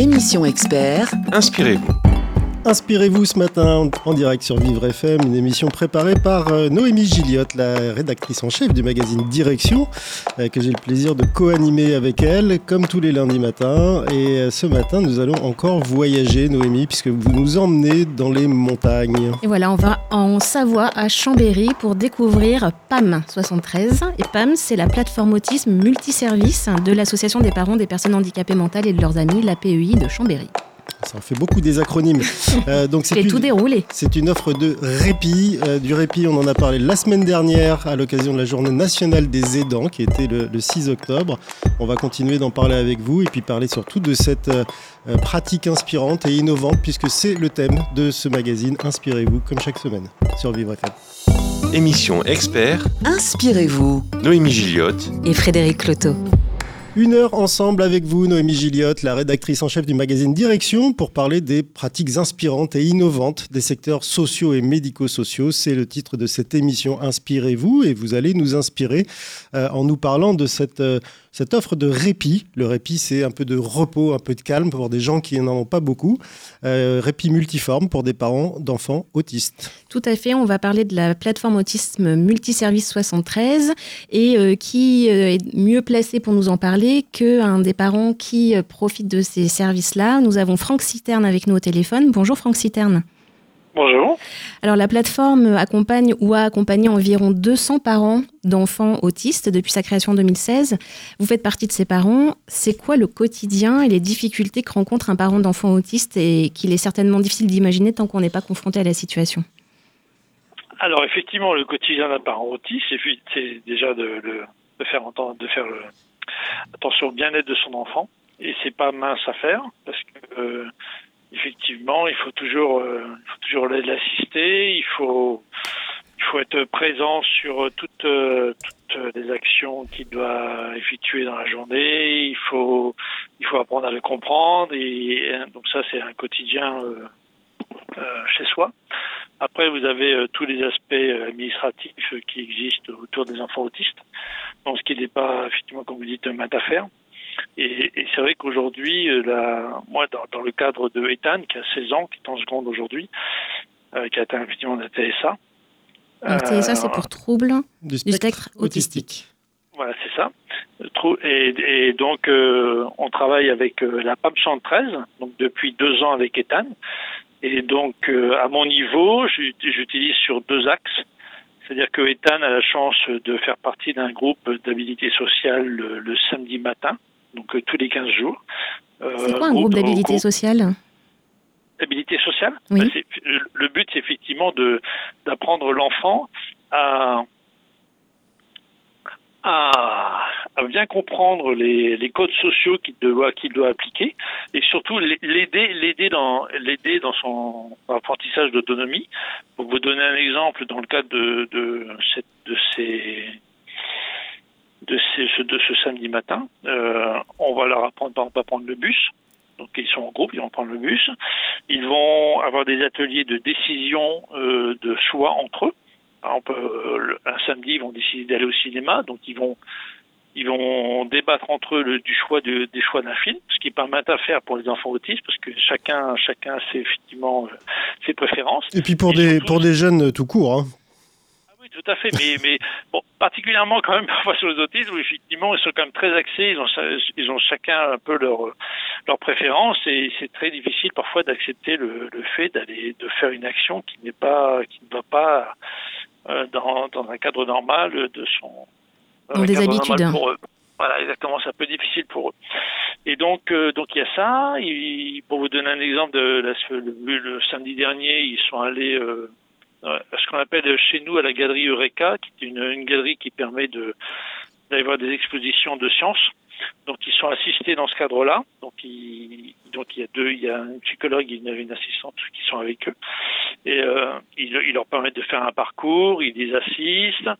Émission expert. Inspirez-vous. Inspirez-vous ce matin en direct sur Vivre FM, une émission préparée par euh, Noémie Gilliotte, la rédactrice en chef du magazine Direction, euh, que j'ai le plaisir de co-animer avec elle, comme tous les lundis matins. Et euh, ce matin, nous allons encore voyager, Noémie, puisque vous nous emmenez dans les montagnes. Et voilà, on va en Savoie, à Chambéry, pour découvrir PAM 73. Et PAM, c'est la plateforme autisme multiservice de l'Association des parents des personnes handicapées mentales et de leurs amis, la PEI de Chambéry. Ça en fait beaucoup des acronymes. Euh, donc c'est tout déroulé. C'est une offre de répit. Euh, du répit, on en a parlé la semaine dernière à l'occasion de la journée nationale des aidants qui était le, 6 octobre. On va continuer d'en parler avec vous et puis parler surtout de cette euh, pratique inspirante et innovante puisque c'est le thème de ce magazine. Inspirez-vous comme chaque semaine sur Vivre FM. Émission expert. Inspirez-vous. Noémie Gilliotte et Frédéric Cloteau. Une heure ensemble avec vous, Noémie Gilliotte, la rédactrice en chef du magazine Direction, pour parler des pratiques inspirantes et innovantes des secteurs sociaux et médico-sociaux. C'est le titre de cette émission Inspirez-vous et vous allez nous inspirer euh, en nous parlant de cette, euh, cette offre de répit. Le répit, c'est un peu de repos, un peu de calme pour des gens qui n'en ont pas beaucoup. Euh, répit multiforme pour des parents d'enfants autistes. Tout à fait, on va parler de la plateforme autisme multiservice 73 et qui est mieux placé pour nous en parler qu'un des parents qui euh, profite de ces services-là. Nous avons Franck Citerne avec nous au téléphone. Bonjour Franck Citerne. Bonjour. Alors la plateforme accompagne ou a accompagné environ 200 parents d'enfants autistes depuis sa création en 2016. Vous faites partie de ces parents. C'est quoi le quotidien et les difficultés que rencontre un parent d'enfant autiste et qu'il est certainement difficile d'imaginer tant qu'on n'est pas confronté à la situation? Alors effectivement, le quotidien d'un parent autiste, c'est déjà de, de, faire entendre, de faire le, attention au bien-être de son enfant. Et c'est pas mince à faire parce que euh, effectivement, il faut toujours, euh, il faut toujours l'assister. Il faut, il faut être présent sur toutes, euh, toutes les actions qu'il doit effectuer dans la journée. Il faut, il faut apprendre à le comprendre. Et, donc ça, c'est un quotidien chez soi. Après, vous avez tous les aspects administratifs qui existent autour des enfants autistes donc ce qui n'est pas effectivement, comme vous dites, un mat à Et, et c'est vrai qu'aujourd'hui, euh, moi, dans, dans, le cadre de Ethan, qui a 16 ans, qui est en seconde aujourd'hui, euh, qui a atteint effectivement la TSA. La TSA, c'est pour trouble du spectre, autistique. Voilà, c'est ça. Et, et donc, euh, on travaille avec la PAM 113, donc depuis deux ans avec Ethan. Et donc, à mon niveau, j'utilise sur deux axes. C'est-à-dire que Ethan a la chance de faire partie d'un groupe d'habilité sociale le, samedi matin, donc euh, tous les 15 jours. Euh, c'est quoi un groupe, d'habilité sociale Habilité sociale oui. Bah, le but, c'est effectivement d'apprendre l'enfant à à, bien comprendre les, les, codes sociaux qu'il doit, qu'il doit appliquer et surtout l'aider, l'aider dans, l'aider dans son apprentissage d'autonomie. Pour vous donner un exemple, dans le cadre de, de, cette, de ces de, ces, de ce samedi matin, euh, on va leur apprendre on va prendre le bus. Donc ils sont en groupe, ils vont prendre le bus. Ils vont avoir des ateliers de décision euh, de choix entre eux. Euh, un samedi, ils vont décider d'aller au cinéma, donc ils vont ils vont débattre entre eux du choix de, des choix d'un film, ce qui est pas mal à faire pour les enfants autistes, parce que chacun chacun sait effectivement ses préférences. Et puis pour des pour des jeunes tout court. Hein. Tout à fait, mais mais bon, particulièrement quand même parfois sur les autistes où effectivement ils sont quand même très axés, ils ont ils ont chacun un peu leur leurs préférences et c'est très difficile parfois d'accepter le, le fait d'aller de faire une action qui n'est pas qui ne va pas euh, dans, dans, un cadre normal de son. Dans des habitudes. Pour eux. Voilà, exactement, c'est un peu difficile pour eux. Et donc, euh, donc il y a ça. pour vous donner un exemple, de le, le, samedi dernier, ils sont allés euh, ce qu'on appelle chez nous à la galerie Eureka, qui est une, une galerie qui permet de d'aller voir des expositions de sciences. Donc ils sont assistés dans ce cadre-là. Donc il, donc il y a deux, il y a un psychologue et une, assistante qui sont avec eux. Et euh, ils, leur permettent de faire un parcours, ils les assistent,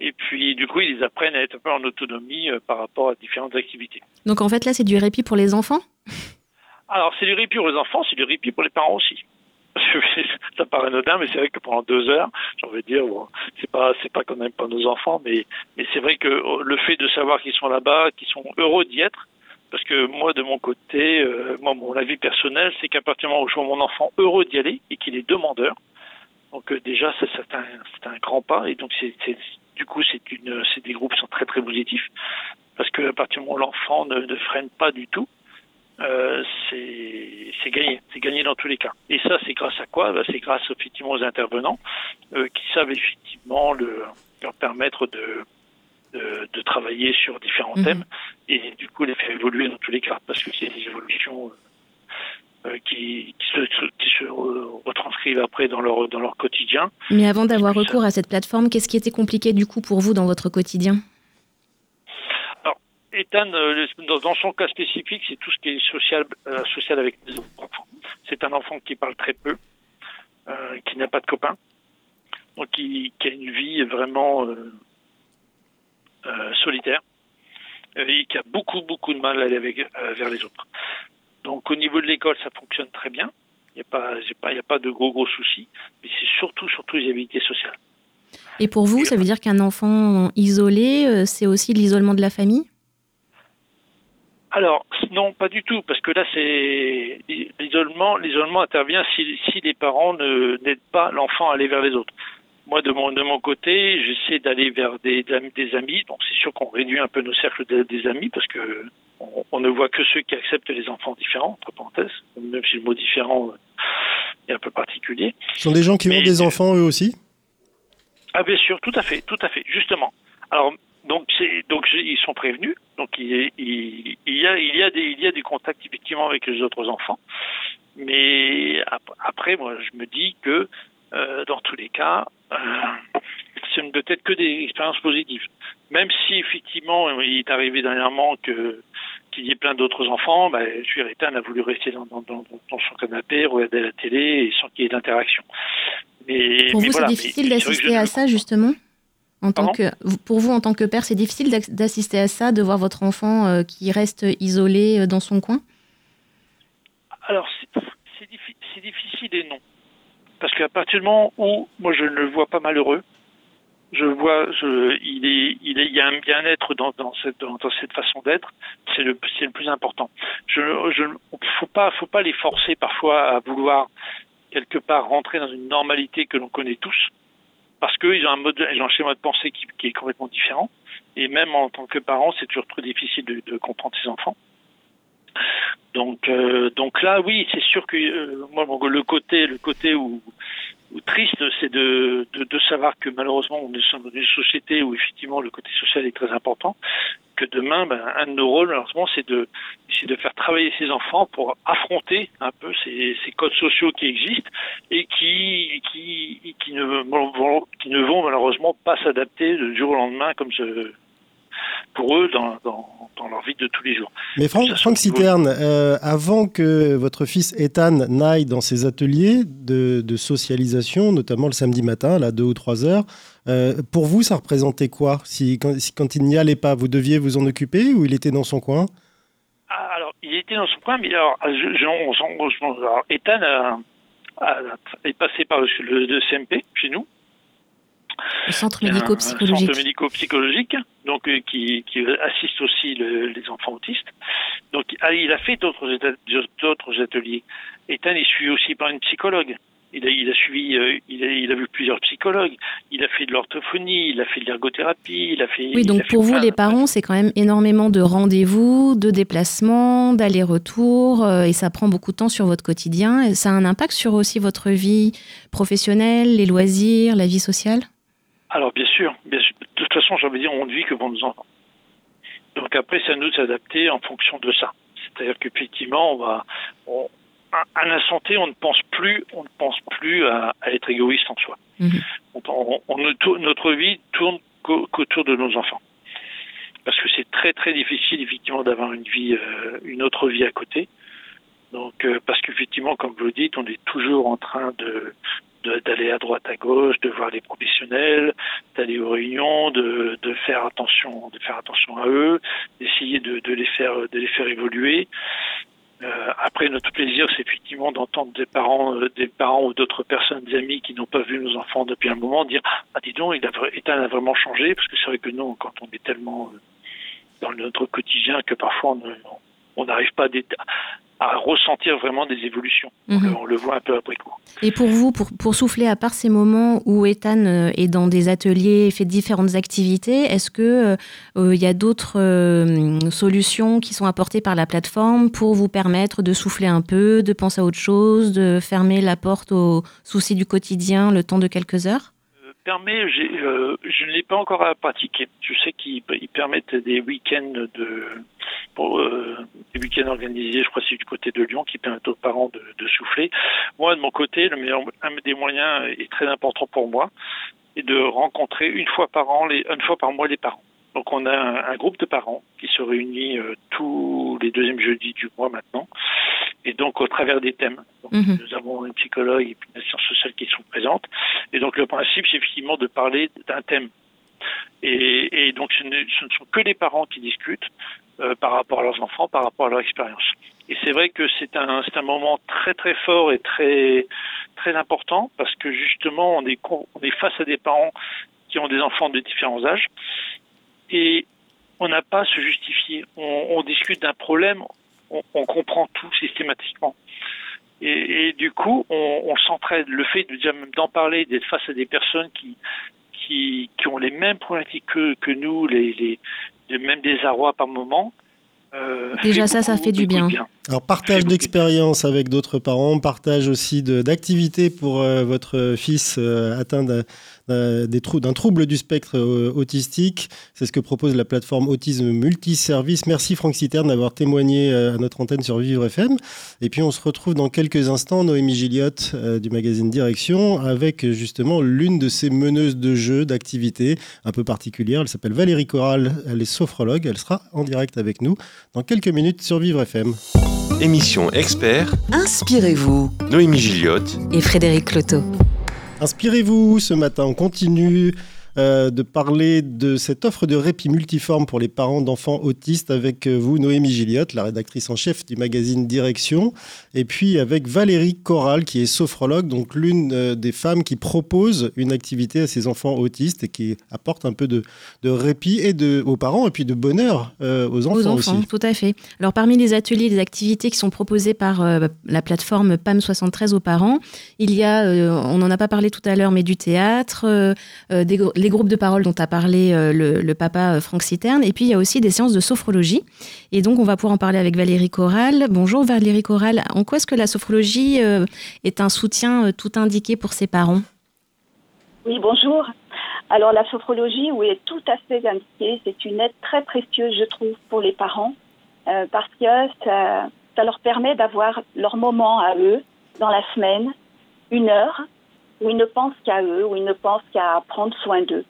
et puis du coup ils les apprennent à être un peu en autonomie euh, par rapport à différentes activités. Donc en fait là c'est du répit pour les enfants? Alors c'est du répit pour les enfants, c'est du répit pour les parents aussi. ça paraît anodin, mais c'est vrai que pendant deux heures, j'ai envie de dire, c'est pas, c'est pas qu'on n'aime pas nos enfants, mais, c'est vrai que oh, le fait de savoir qu'ils sont là-bas, qu'ils sont heureux d'y être, Parce que moi, de mon côté, euh, moi, mon avis personnel, c'est qu'à partir du moment où je vois mon enfant heureux d'y aller et qu'il est demandeur, donc euh, déjà, c'est un, un grand pas. Et donc, c'est, du coup, c'est une, c'est des groupes qui sont très très positifs parce que à partir du moment où l'enfant ne freine pas du tout, euh, c'est, gagné, c'est gagné dans tous les cas. Et ça, c'est grâce à quoi? Bah, C'est grâce effectivement aux intervenants euh, qui savent effectivement le, leur permettre de, de, de travailler sur différents Mhm. thèmes et du coup les faire évoluer dans tous les cas parce que c'est des évolutions euh, qui, qui se, qui se re- retranscrivent après dans leur, dans leur quotidien. Mais avant d'avoir recours à cette plateforme, qu'est-ce qui était compliqué du coup pour vous dans votre quotidien? Ethan, euh, dans, son cas spécifique, c'est tout ce qui est social, euh, social avec les autres enfants. C'est un enfant qui parle très peu, euh, qui n'a pas de copains, donc qui, a une vie vraiment solitaire et qui a beaucoup beaucoup de mal à aller avec, vers les autres. Donc au niveau de l'école, ça fonctionne très bien. Il n'y a pas, a pas de gros gros soucis, mais c'est surtout surtout les habilités sociales. Et pour vous, ça veut dire qu'un enfant isolé, c'est aussi l'isolement de la famille? Alors, non, pas du tout, parce que là, c'est l'isolement. L'isolement intervient si, si les parents n'aident pas l'enfant à aller vers les autres. Moi, de mon de mon côté, j'essaie d'aller vers des amis, des amis. Donc, c'est sûr qu'on réduit un peu nos cercles de- des amis parce que on, on ne voit que ceux qui acceptent les enfants différents, entre parenthèses. Même si le mot différent est un peu particulier. Ce sont des gens qui Mais- ont des enfants eux aussi? Ah bien sûr, tout à fait, tout à fait, justement. Alors donc donc ils sont prévenus, donc il, il, il y a il y a des il y a des contacts effectivement avec les autres enfants, mais ap- après moi je me dis que euh, dans tous les cas euh, ce ne peut être que des expériences positives. Même si effectivement il est arrivé dernièrement que qu'il y ait plein d'autres enfants, bah, Ethan a voulu rester dans, dans, dans, dans son canapé, regarder la télé et sans qu'il y ait d'interaction. Pour mais vous, voilà, c'est difficile d'assister à ça, justement? En tant que, Pour vous, en tant que père, c'est difficile d'assister à ça, de voir votre enfant euh, qui reste isolé euh, dans son coin? Alors, c'est c'est diffi- c'est difficile et non. Parce qu'à partir du moment où moi je ne le vois pas malheureux, je vois, je, il, est, il, est, il y a un bien-être dans, dans, cette, dans, cette façon d'être, c'est le, le plus important. Je, je, faut pas, faut pas les forcer parfois à vouloir quelque part rentrer dans une normalité que l'on connaît tous, parce qu'ils ont un ont un schéma de pensée qui, qui est complètement différent. Et même en tant que parent, c'est toujours très difficile de, comprendre ses enfants. Donc, euh, donc là, oui, c'est sûr que euh, moi, le côté, le côté où, triste, c'est de, de savoir que malheureusement, on est dans une société où effectivement le côté social est très important. Que demain, ben, un de nos rôles, malheureusement, c'est de, de faire travailler ces enfants pour affronter un peu ces, ces codes sociaux qui existent et qui, qui, qui ne vont, qui ne vont malheureusement pas s'adapter du jour au lendemain comme ce, pour eux dans, dans, dans, leur vie de tous les jours. Mais Franck, Franck Citerne, euh, avant que votre fils Ethan n'aille dans ses ateliers de, de, socialisation, notamment le samedi matin, à 2 ou 3 heures, euh, pour vous, ça représentait quoi si quand, si, quand il n'y allait pas, vous deviez vous en occuper ou il était dans son coin? Ah, Alors, il était dans son coin, mais alors, je, je, on, on, alors Ethan a, est passé par le, le, le CMP chez nous. Le centre médico-psychologique. centre médico-psychologique, donc euh, qui, qui, assiste aussi le, les enfants autistes. Donc il a fait d'autres d'autres ateliers. Ethan est suivi aussi par une psychologue. Il a, il a suivi, euh, il, a, il a vu plusieurs psychologues. Il a fait de l'orthophonie, il a fait de l'ergothérapie, il a fait. Oui, donc pour vous, les parents, c'est quand même énormément de rendez-vous, de déplacements, d'allers-retours, euh, et ça prend beaucoup de temps sur votre quotidien. Et ça a un impact sur aussi votre vie professionnelle, les loisirs, la vie sociale? Alors bien sûr, bien sûr. De toute façon, j'ai envie de dire, on ne vit que pour nos enfants. Donc après, c'est à nous de s'adapter en fonction de ça. C'est-à-dire qu'effectivement, on va, on, à l'instant T, on ne pense plus, on ne pense plus à, à être égoïste en soi. Mmh. On, on, on, notre vie tourne qu'autour de nos enfants. Parce que c'est très très difficile effectivement d'avoir une vie, euh, une autre vie à côté. Donc euh, parce qu'effectivement, comme vous le dites, on est toujours en train de d'aller à droite à gauche, de voir les professionnels, d'aller aux réunions, de, de, faire attention, de faire attention à eux, d'essayer de, de, les faire de les faire évoluer. Euh, après, notre plaisir, c'est effectivement d'entendre des parents, euh, des parents ou d'autres personnes, des amis qui n'ont pas vu nos enfants depuis un moment, dire ah dis donc, il a, Ethan a vraiment changé, parce que c'est vrai que nous, quand on est tellement dans notre quotidien que parfois on on n'arrive pas à, ressentir vraiment des évolutions. Mhm. On le voit un peu après coup. Et pour vous, pour, pour souffler, à part ces moments où Ethan euh, est dans des ateliers, fait différentes activités, est-ce qu'il euh, y a d'autres solutions qui sont apportées par la plateforme pour vous permettre de souffler un peu, de penser à autre chose, de fermer la porte aux soucis du quotidien le temps de quelques heures? Permet, euh, je ne l'ai pas encore à pratiquer. Je sais qu'ils permettent des week-ends de, euh, des week-ends organisés, je crois que c'est du côté de Lyon, qui permettent aux parents de, souffler. Moi, de mon côté, le meilleur, un des moyens est très important pour moi, et de rencontrer une fois par an, les, une fois par mois les parents. Donc on a un, groupe de parents qui se réunit euh, tous les deuxièmes jeudis du mois maintenant, et donc au travers des thèmes. Mhm. Nous avons une psychologue et une assistante sociale qui sont présentes, et donc le principe c'est effectivement de parler d'un thème. Et, donc ce ne, sont que les parents qui discutent euh, par rapport à leurs enfants, par rapport à leur expérience. Et c'est vrai que c'est un, un moment très très fort et très très important parce que justement on est on est face à des parents qui ont des enfants de différents âges et on n'a pas à se justifier. On, discute d'un problème, on, comprend tout systématiquement. Et, du coup, on, s'entraide. Le fait de d'en parler, d'être face à des personnes qui, qui, qui ont les mêmes problématiques que, que nous, les, les, même désarroi par moment, euh, Déjà ça, ça fait du bien. Alors partage d'expérience avec d'autres parents, partage aussi d'activités pour euh, votre fils euh, atteint d'un trouble du spectre autistique. C'est ce que propose la plateforme Autisme Multiservice. Merci Franck Citerne d'avoir témoigné à notre antenne sur Vivre FM. Et puis on se retrouve dans quelques instants, Noémie Gilliotte du magazine Direction, avec justement l'une de ces meneuses de jeux, d'activités un peu particulières. Elle s'appelle Valérie Corral, elle est sophrologue, elle sera en direct avec nous dans quelques minutes sur Vivre FM. Émission expert. Inspirez-vous. Noémie Gilliotte et Frédéric Cloteau. Inspirez-vous ce matin. On continue euh, de parler de cette offre de répit multiforme pour les parents d'enfants autistes avec euh, vous, Noémie Gilliotte, la rédactrice en chef du magazine Direction, et puis avec Valérie Corral, qui est sophrologue, donc l'une euh, des femmes qui propose une activité à ses enfants autistes et qui apporte un peu de, répit et de, aux parents et puis de bonheur aux enfants, aux enfants Tout à fait. Alors parmi les ateliers, les activités qui sont proposées par la plateforme PAM 73 aux parents, il y a, on n'en a pas parlé tout à l'heure, mais du théâtre, des, les groupes de parole dont a parlé euh, le, papa euh, Franck Citerne. Et puis, il y a aussi des séances de sophrologie. Et donc, on va pouvoir en parler avec Valérie Corral. Bonjour Valérie Corral. En quoi est-ce que la sophrologie euh, est un soutien tout indiqué pour ses parents? Oui, bonjour. Alors, la sophrologie, oui, est tout à fait indiquée. C'est une aide très précieuse, je trouve, pour les parents, parce que ça leur permet d'avoir leur moment à eux dans la semaine, une heure, où ils ne pensent qu'à eux, où ils ne pensent qu'à prendre soin d'eux.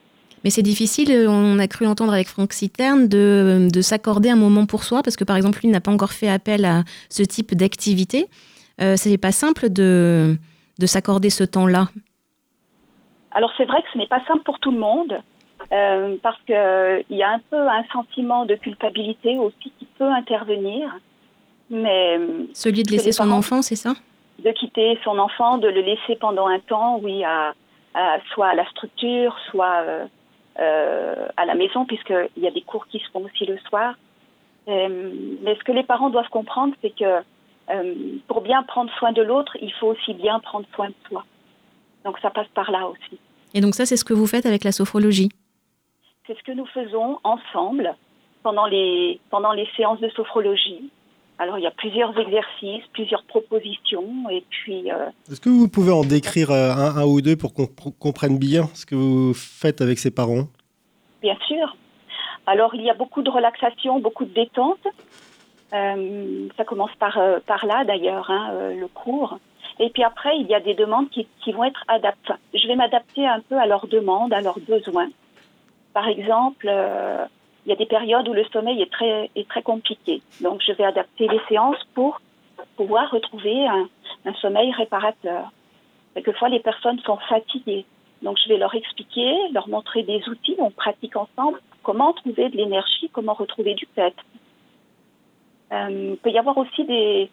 Mais c'est difficile, on a cru entendre avec Franck Citerne, de, de s'accorder un moment pour soi, parce que par exemple, lui n'a pas encore fait appel à ce type d'activité. Euh, ce n'est pas simple de, de s'accorder ce temps-là. Alors c'est vrai que ce n'est pas simple pour tout le monde, euh, parce qu'il euh, y a un peu un sentiment de culpabilité aussi qui peut intervenir. Mais Celui de laisser son enfant, c'est ça? De quitter son enfant, de le laisser pendant un temps, oui, à, soit à la structure, soit euh, euh, à la maison, puisqu'il y a des cours qui se font aussi le soir. Euh, mais ce que les parents doivent comprendre, c'est que pour bien prendre soin de l'autre, il faut aussi bien prendre soin de soi. Donc ça passe par là aussi. Et donc ça, c'est ce que vous faites avec la sophrologie? C'est ce que nous faisons ensemble pendant les, pendant les séances de sophrologie. Alors il y a plusieurs exercices, plusieurs propositions et puis. Euh, Est-ce que vous pouvez en décrire euh, un, ou deux pour qu'on comprenne bien ce que vous faites avec ses parents? Bien sûr. Alors il y a beaucoup de relaxation, beaucoup de détente. Euh, ça commence par, par là d'ailleurs, hein, le cours. Et puis après, il y a des demandes qui, qui vont être adaptées. Je vais m'adapter un peu à leurs demandes, à leurs besoins. Par exemple, il y a des périodes où le sommeil est très, compliqué. Donc, je vais adapter les séances pour pouvoir retrouver un, sommeil réparateur. Quelquefois, les personnes sont fatiguées. Donc, je vais leur expliquer, leur montrer des outils. On pratique ensemble comment trouver de l'énergie, comment retrouver du peps. Euh, il peut y avoir aussi des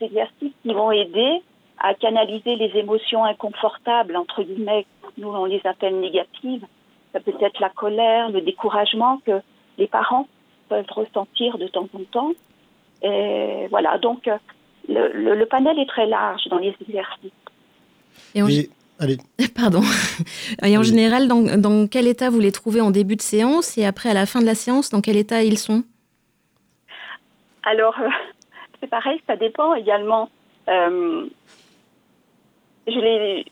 exercices qui vont aider à canaliser les émotions inconfortables, entre guillemets, nous on les appelle négatives, ça peut être la colère, le découragement que les parents peuvent ressentir de temps en temps. Et voilà, donc le, le, panel est très large dans les exercices. Et en, allez. Pardon. Et en général, dans, dans, quel état vous les trouvez en début de séance et après à la fin de la séance, dans quel état ils sont? Alors, c'est pareil, ça dépend également. Euh, je les,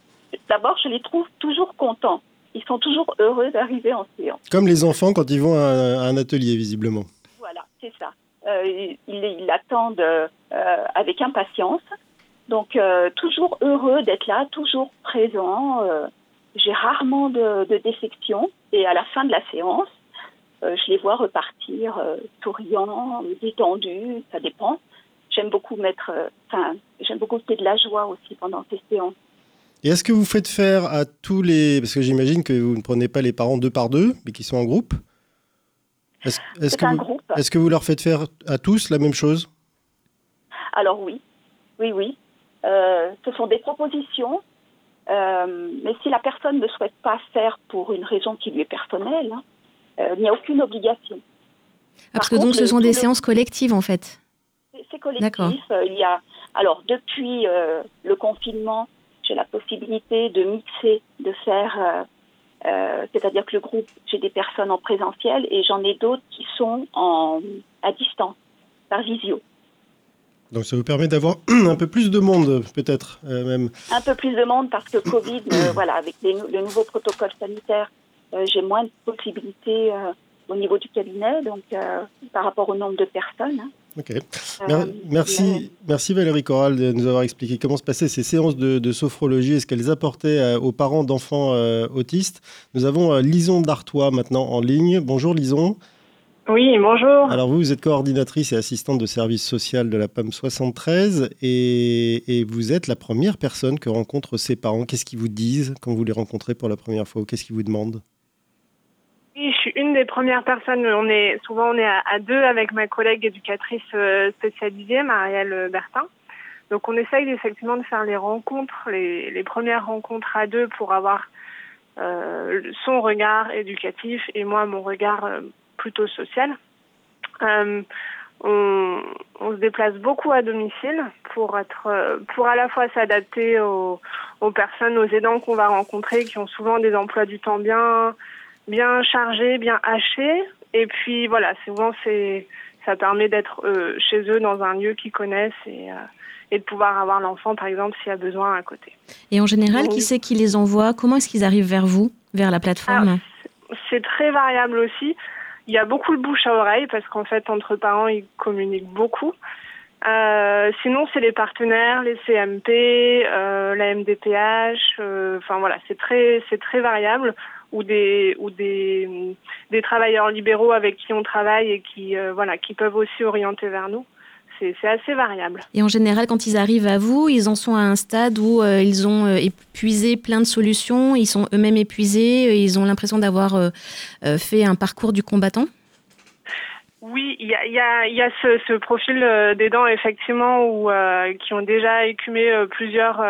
d'abord, je les trouve toujours contents. Ils sont toujours heureux d'arriver en séance. Comme les enfants quand ils vont à un, atelier, visiblement. Voilà, c'est ça. Euh, ils, l'attendent euh, avec impatience. Donc, euh, toujours heureux d'être là, toujours présent. J'ai rarement de, de défection. Et à la fin de la séance, je les vois repartir souriants, détendus, ça dépend. J'aime beaucoup mettre, enfin, j'aime beaucoup qu'il de la joie aussi pendant ces séances. Et est-ce que vous faites faire à tous les... Parce que j'imagine que vous ne prenez pas les parents deux par deux, mais qui sont en groupe. Est-ce que, vous... groupe. est que vous leur faites faire à tous la même chose? Alors oui, oui, oui. Euh, ce sont des propositions, euh, mais si la personne ne souhaite pas faire pour une raison qui lui est personnelle, hein, euh, il n'y a aucune obligation. Ah, parce que donc ce sont des séances collectives en fait. C'est collectif. il y a alors depuis le confinement, j'ai la possibilité de mixer, de faire, euh, euh, c'est-à-dire que le groupe, j'ai des personnes en présentiel et j'en ai d'autres qui sont en, à distance, par visio. Donc ça vous permet d'avoir un peu plus de monde, peut-être euh, même. Un peu plus de monde parce que Covid, voilà, avec les, le nouveau protocole sanitaire, j'ai moins de possibilités au niveau du cabinet, donc par rapport au nombre de personnes. Hein. Ok. Euh, merci, merci Valérie Corral de nous avoir expliqué comment se passaient ces séances de, sophrologie et ce qu'elles apportaient euh, aux parents d'enfants euh, autistes. Nous avons Lison Dartois maintenant en ligne. Bonjour Lison. Oui, bonjour. Alors vous, vous êtes coordinatrice et assistante de service social de la PAM 73 et, et vous êtes la première personne que rencontrent ces parents. Qu'est-ce qu'ils vous disent quand vous les rencontrez pour la première fois Qu'est-ce qu'ils vous demandent? Oui, je suis une des premières personnes. On est souvent on est à, deux avec ma collègue éducatrice euh, spécialisée, Marielle Bertin. Donc on essaye effectivement de faire les rencontres, les, premières rencontres à deux pour avoir euh, son regard éducatif et moi mon regard euh, plutôt social. On, on, se déplace beaucoup à domicile pour être pour à la fois s'adapter aux, aux personnes, aux aidants qu'on va rencontrer qui ont souvent des emplois du temps bien bien chargé, bien haché. Et puis voilà, souvent c'est ça permet d'être euh, chez eux dans un lieu qu'ils connaissent et, euh, et, de pouvoir avoir l'enfant par exemple s'il y a besoin à côté. Et en général, qui c'est qui les envoie? Comment est-ce qu'ils arrivent vers vous, vers la plateforme? C'est très variable aussi. Il y a beaucoup de bouche à oreille parce qu'en fait entre parents ils communiquent beaucoup. Euh, sinon, c'est les partenaires, les CMP, euh, la MDPH. Euh, enfin voilà, c'est très, c'est très variable ou des ou des, des travailleurs libéraux avec qui on travaille et qui euh, voilà qui peuvent aussi orienter vers nous. C'est assez variable. Et en général, quand ils arrivent à vous, ils en sont à un stade où euh, ils ont euh, épuisé plein de solutions, ils sont eux-mêmes épuisés, ils ont l'impression d'avoir fait un parcours du combattant? Oui, il y a, y a, y a ce, ce profil euh, des dents effectivement où euh, qui ont déjà écumé euh, plusieurs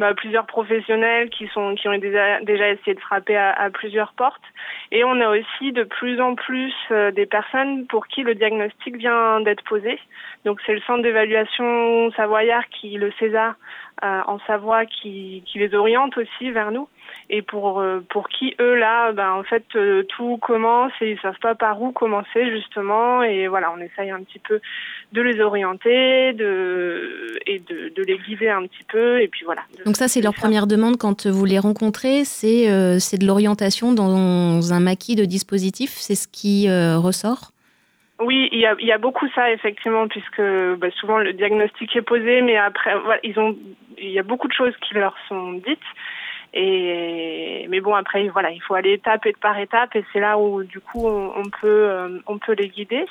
bah, plusieurs professionnels qui sont qui ont déjà, déjà essayé de frapper à, à, plusieurs portes et on a aussi de plus en plus des personnes pour qui le diagnostic vient d'être posé. Donc c'est le centre d'évaluation savoyard qui le César en Savoie qui, qui les oriente aussi vers nous et pour euh, pour qui eux là ben en fait euh, tout commence et ils savent pas par où commencer justement. Et voilà on essaye un petit peu de les orienter de et de, de les guider un petit peu. Et puis voilà. Donc ça c'est leur première demande quand vous les rencontrez. C'est euh, c'est de l'orientation dans un maquis de dispositifs. C'est ce qui ressort. Oui, il y a, il y a beaucoup ça effectivement, puisque bah, souvent le diagnostic est posé, mais après, voilà, ils ont, il y a beaucoup de choses qui leur sont dites, et mais bon après voilà il faut aller étape et par étape et c'est là où du coup on, on peut euh, on peut les guider.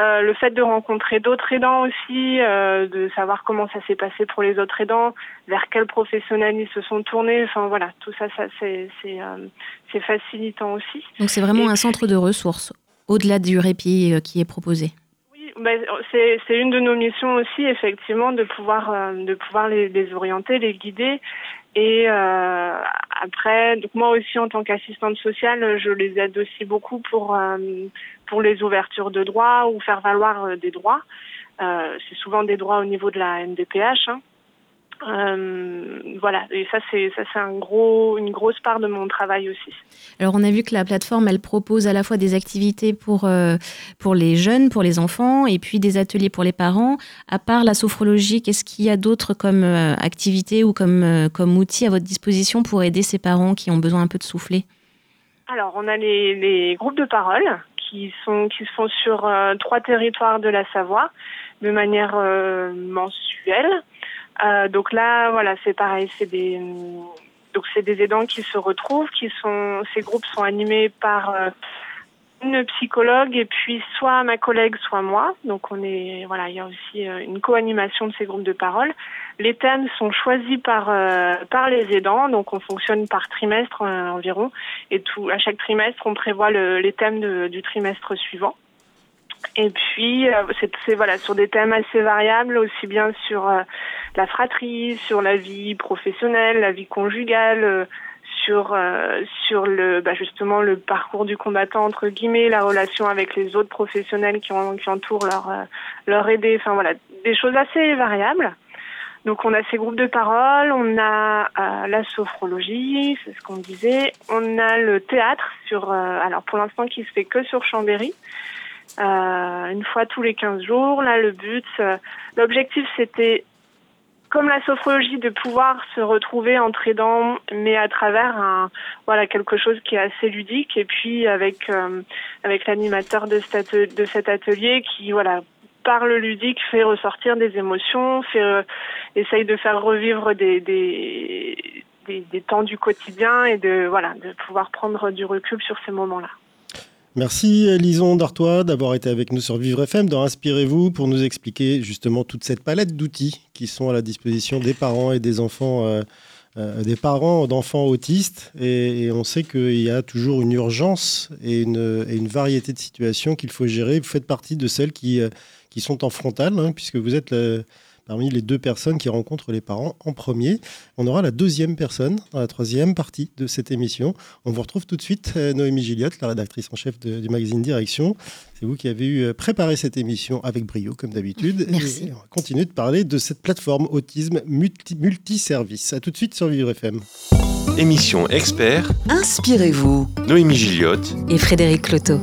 Euh, le fait de rencontrer d'autres aidants aussi, euh, de savoir comment ça s'est passé pour les autres aidants, vers quels professionnels ils se sont tournés, enfin voilà tout ça ça c'est c'est facilitant aussi. Donc c'est vraiment un centre de ressources au-delà du répit qui est proposé. Ben, c'est une de nos missions aussi, effectivement, de pouvoir euh, de pouvoir les, les, orienter, les guider. Et euh, après, donc moi aussi en tant qu'assistante sociale, je les aide aussi beaucoup pour euh, pour les ouvertures de droits ou faire valoir euh, des droits. c'est souvent des droits au niveau de la MDPH. Euh, voilà, et ça c'est ça c'est un gros une grosse part de mon travail aussi. Alors on a vu que la plateforme elle propose à la fois des activités pour euh, pour les jeunes, pour les enfants, et puis des ateliers pour les parents. À part la sophrologie, qu'est-ce qu'il y a d'autre comme euh, activité ou comme comme outil à votre disposition pour aider ces parents qui ont besoin un peu de souffler? Alors on a les, les groupes de parole qui sont qui se font sur trois territoires de la Savoie de manière mensuelle. Euh, donc là, voilà, c'est pareil, c'est des donc c'est des aidants qui se retrouvent, qui sont ces groupes sont animés par euh, une psychologue et puis soit ma collègue, soit moi. Donc on est voilà, il y a aussi euh, une co-animation de ces groupes de parole. Les thèmes sont choisis par par les aidants, donc on fonctionne par trimestre environ et tout à chaque trimestre on prévoit le, les thèmes du trimestre suivant. Et puis, euh, c'est voilà sur des thèmes assez variables, aussi bien sur euh, la fratrie, sur la vie professionnelle, la vie conjugale, euh, sur sur le bah, justement le parcours du combattant entre guillemets, la relation avec les autres professionnels qui, ont, qui entourent leur leur aider. Enfin voilà, des choses assez variables. Donc on a ces groupes de parole, on a la sophrologie, c'est ce qu'on disait, on a le théâtre sur alors pour l'instant qui se fait que sur Chambéry. Euh, une fois tous les 15 jours. Là, le but, euh, l'objectif, c'était comme la sophrologie, de pouvoir se retrouver entre aidants, mais à travers un, voilà quelque chose qui est assez ludique. Et puis avec euh, avec l'animateur de cet, de cet atelier qui voilà par le ludique fait ressortir des émotions, fait essaye de faire revivre des, des des, des temps du quotidien et de voilà de pouvoir prendre du recul sur ces moments-là. Merci Lison Dartois d'avoir été avec nous sur Vivre FM, dans Inspirez-vous pour nous expliquer justement toute cette palette d'outils qui sont à la disposition des parents et des enfants, euh, euh, des parents d'enfants autistes. Et, on sait qu'il y a toujours une urgence et une, variété de situations qu'il faut gérer. Vous faites partie de celles qui, euh, qui sont en frontale, hein, puisque vous êtes parmi les deux personnes qui rencontrent les parents en premier. On aura la deuxième personne dans la troisième partie de cette émission. On vous retrouve tout de suite, euh, Noémie Gilliotte, la rédactrice en chef du magazine Direction. C'est vous qui avez eu euh, préparé cette émission avec brio, comme d'habitude. Merci. on va continuer de parler de cette plateforme autisme multi multiservice. A tout de suite sur Vivre FM. Émission expert. Inspirez-vous. Noémie Gilliotte et Frédéric Cloteau.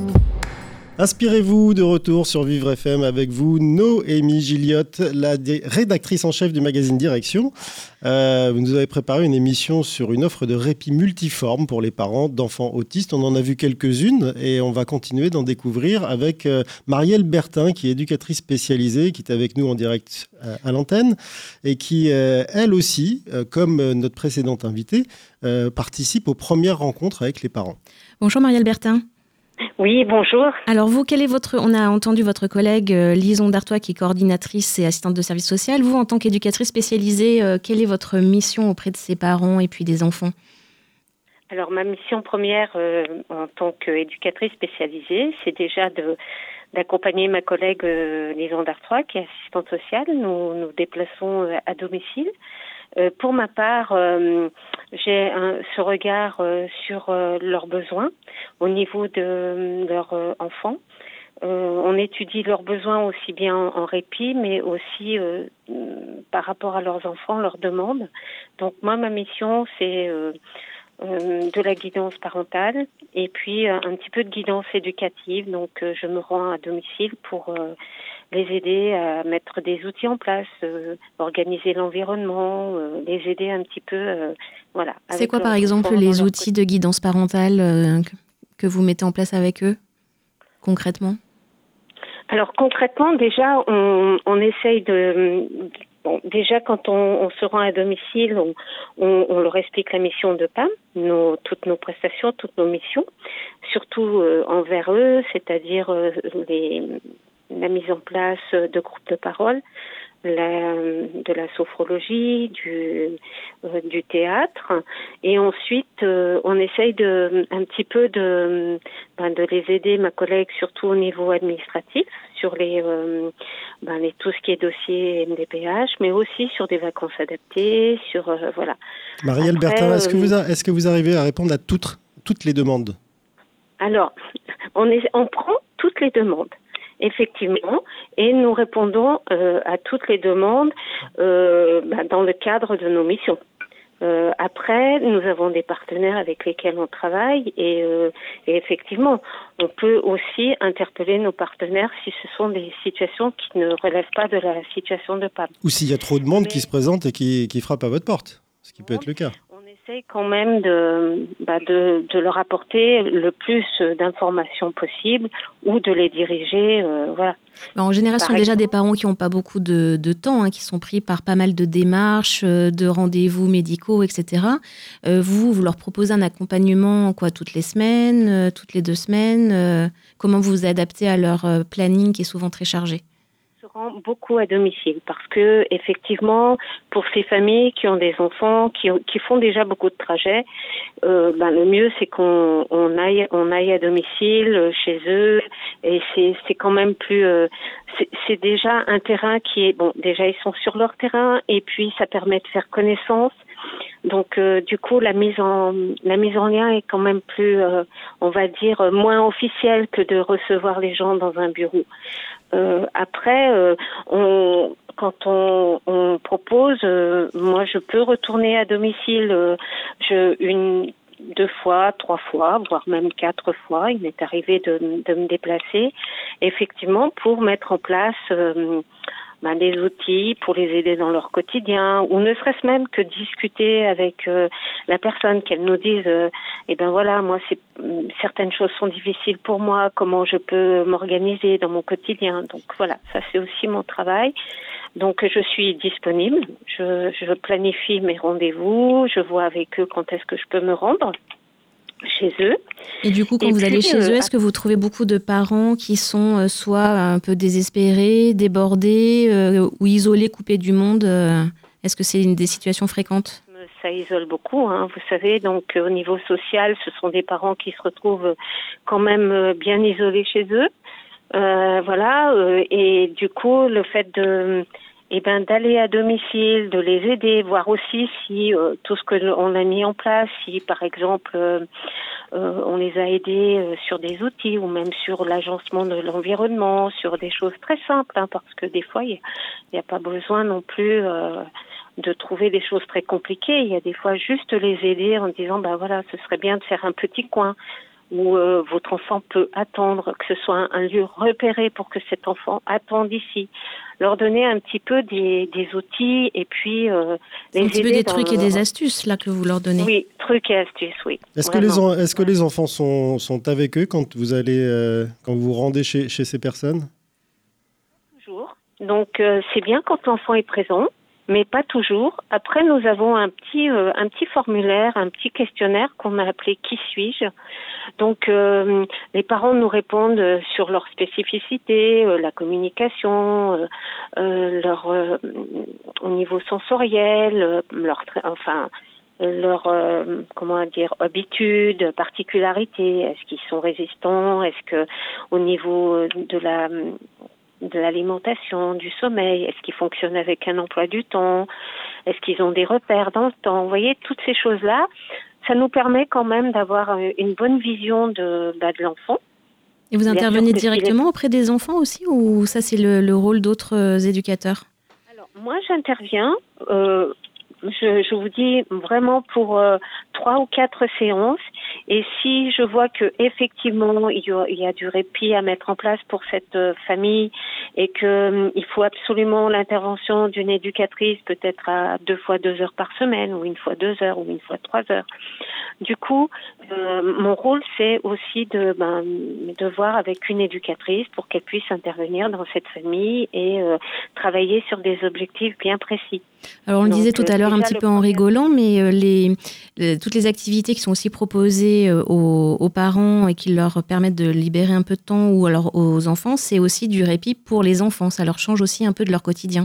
Inspirez-vous de retour sur Vivre FM avec vous, Noémie Gilliotte, la rédactrice en chef du magazine Direction. Euh, vous nous avez préparé une émission sur une offre de répit multiforme pour les parents d'enfants autistes. On en a vu quelques-unes et on va continuer d'en découvrir avec euh, Marielle Bertin, qui est éducatrice spécialisée, qui est avec nous en direct euh, à l'antenne et qui, elle aussi, comme notre précédente invitée, participe aux premières rencontres avec les parents. Bonjour Marielle Bertin. Oui, bonjour. Alors vous, quel est votre On a entendu votre collègue euh, Lison Dartois, qui est coordinatrice et assistante de service social. Vous, en tant qu'éducatrice spécialisée, euh, quelle est votre mission auprès de ses parents et puis des enfants? Alors ma mission première euh, en tant qu'éducatrice spécialisée, c'est déjà de d'accompagner ma collègue Lison Dartois, qui est assistante sociale. Nous nous déplaçons à domicile pour ma part, euh, j'ai ce regard euh, sur leurs besoins au niveau de leurs enfants. on étudie leurs besoins aussi bien en, répit, mais aussi par rapport à leurs enfants, leurs demandes. Donc moi, ma mission, c'est de la guidance parentale et puis un petit peu de guidance éducative. Donc je me rends à domicile pour les aider à mettre des outils en place, euh, organiser l'environnement, euh, les aider un petit peu. Euh, voilà. C'est quoi par exemple les outils de guidance parentale que vous mettez en place avec eux concrètement? Alors concrètement, déjà, on, on essaye de, Bon, déjà, quand on, on, se rend à domicile, on, on, on, leur explique la mission de PAM, nos, toutes nos prestations, toutes nos missions, surtout envers eux, c'est-à-dire les, la mise en place de groupes de parole, la, de la sophrologie, du, euh, du théâtre, et ensuite euh, on essaye de un petit peu de ben, de les aider, ma collègue, surtout au niveau administratif, sur les, euh, ben, les tout ce qui est dossier MDPH, mais aussi sur des vacances adaptées, sur voilà. Marielle Bertin, est-ce que vous est-ce que vous arrivez à répondre à toutes toutes les demandes? Alors, on est on prend toutes les demandes. Effectivement, et nous répondons euh, à toutes les demandes euh, bah, dans le cadre de nos missions. Euh, après, nous avons des partenaires avec lesquels on travaille et, et, effectivement, on peut aussi interpeller nos partenaires si ce sont des situations qui ne relèvent pas de la situation de PAM. Ou s'il y a trop de monde qui se présente et qui, qui frappe à votre porte, ce qui peut être le cas essaie quand même de, bah de, de, leur apporter le plus d'informations possible ou de les diriger. Euh, voilà. en général, ce sont déjà des parents qui n'ont pas beaucoup de, de temps, hein, qui sont pris par pas mal de démarches, euh, de rendez-vous médicaux, etc. Euh, vous, vous leur proposez un accompagnement quoi, toutes les semaines, toutes les deux semaines euh, Comment vous vous adaptez à leur planning qui est souvent très chargé? Beaucoup à domicile parce que effectivement pour ces familles qui ont des enfants qui, font déjà beaucoup de trajets euh, ben, le mieux c'est qu'on on aille on aille à domicile euh, chez eux et c'est quand même plus euh, c'est déjà un terrain qui est bon déjà ils sont sur leur terrain et puis ça permet de faire connaissance donc du coup la mise en la mise en lien est quand même plus on va dire moins officielle que de recevoir les gens dans un bureau. Euh, après on quand on, on propose moi je peux retourner à domicile je une deux fois, trois fois, voire même quatre fois. Il m'est arrivé de, de, me déplacer, effectivement, pour mettre en place euh, ben, des outils pour les aider dans leur quotidien, ou ne serait-ce même que discuter avec euh, la personne, qu'elle nous dise, euh, eh ben voilà, moi, c'est certaines choses sont difficiles pour moi, comment je peux m'organiser dans mon quotidien. Donc voilà, ça c'est aussi mon travail. Donc je suis disponible, je, je planifie mes rendez-vous, je vois avec eux quand est-ce que je peux me rendre chez eux. Et du coup, quand Et vous allez chez euh, eux, est-ce que vous trouvez beaucoup de parents qui sont euh, soit un peu désespérés, débordés euh, ou isolés, coupés du monde euh, Est-ce que c'est une des situations fréquentes? Ça isole beaucoup, hein, vous savez. Donc, euh, au niveau social, ce sont des parents qui se retrouvent quand même euh, bien isolés chez eux. Euh, voilà. euh, et du coup, le fait de, eh ben, d'aller à domicile, de les aider, voir aussi si euh, tout ce que l'on a mis en place, si par exemple euh, euh, on les a aidés euh, sur des outils ou même sur l'agencement de l'environnement, sur des choses très simples, hein, parce que des fois il n'y a, pas besoin non plus euh, de trouver des choses très compliquées. Il y a des fois juste les aider en disant bah voilà, ce serait bien de faire un petit coin où euh, votre enfant peut attendre, que ce soit un, un, lieu repéré pour que cet enfant attende ici. Leur donner un petit peu des, des outils et puis euh, les Un petit peu des dans trucs et des astuces là que vous leur donnez. Oui, trucs et astuces, oui. Est-ce que, les est-ce que les enfants sont, sont avec eux quand vous allez euh, quand vous vous rendez chez, chez ces personnes? Toujours. Donc euh, c'est bien quand l'enfant est présent, mais pas toujours. Après nous avons un petit euh, un petit formulaire, un petit questionnaire qu'on a appelé qui suis-je? Donc euh, les parents nous répondent sur leur spécificité, euh, la communication, leur au niveau sensoriel, leur enfin leur comment dire habitudes, particularités, est-ce qu'ils sont résistants, est-ce que au niveau de la de l'alimentation, du sommeil, est-ce qu'ils fonctionnent avec un emploi du temps, est-ce qu'ils ont des repères dans le temps, vous voyez toutes ces choses-là, ça nous permet quand même d'avoir euh, une bonne vision de bah, de l'enfant. Et vous intervenez est- directement auprès des enfants aussi ou ça c'est le, le rôle d'autres euh, éducateurs? Alors, moi, j'interviens, euh, je, je vous dis vraiment pour euh, trois ou quatre séances. Et si je vois que effectivement il y, a, du répit à mettre en place pour cette euh, famille et que hum, il faut absolument l'intervention d'une éducatrice, peut-être à deux fois deux heures par semaine, ou une fois deux heures, ou une fois trois heures. Du coup, euh, mon rôle c'est aussi de ben, de voir avec une éducatrice pour qu'elle puisse intervenir dans cette famille et euh, travailler sur des objectifs bien précis. Alors on le Donc, disait tout à l'heure un petit peu en rigolant, mais les, les- toutes les activités qui sont aussi proposées euh, aux, parents et qui leur permettent de libérer un peu de temps ou alors aux enfants, c'est aussi du répit pour les enfants. Ça leur change aussi un peu de leur quotidien.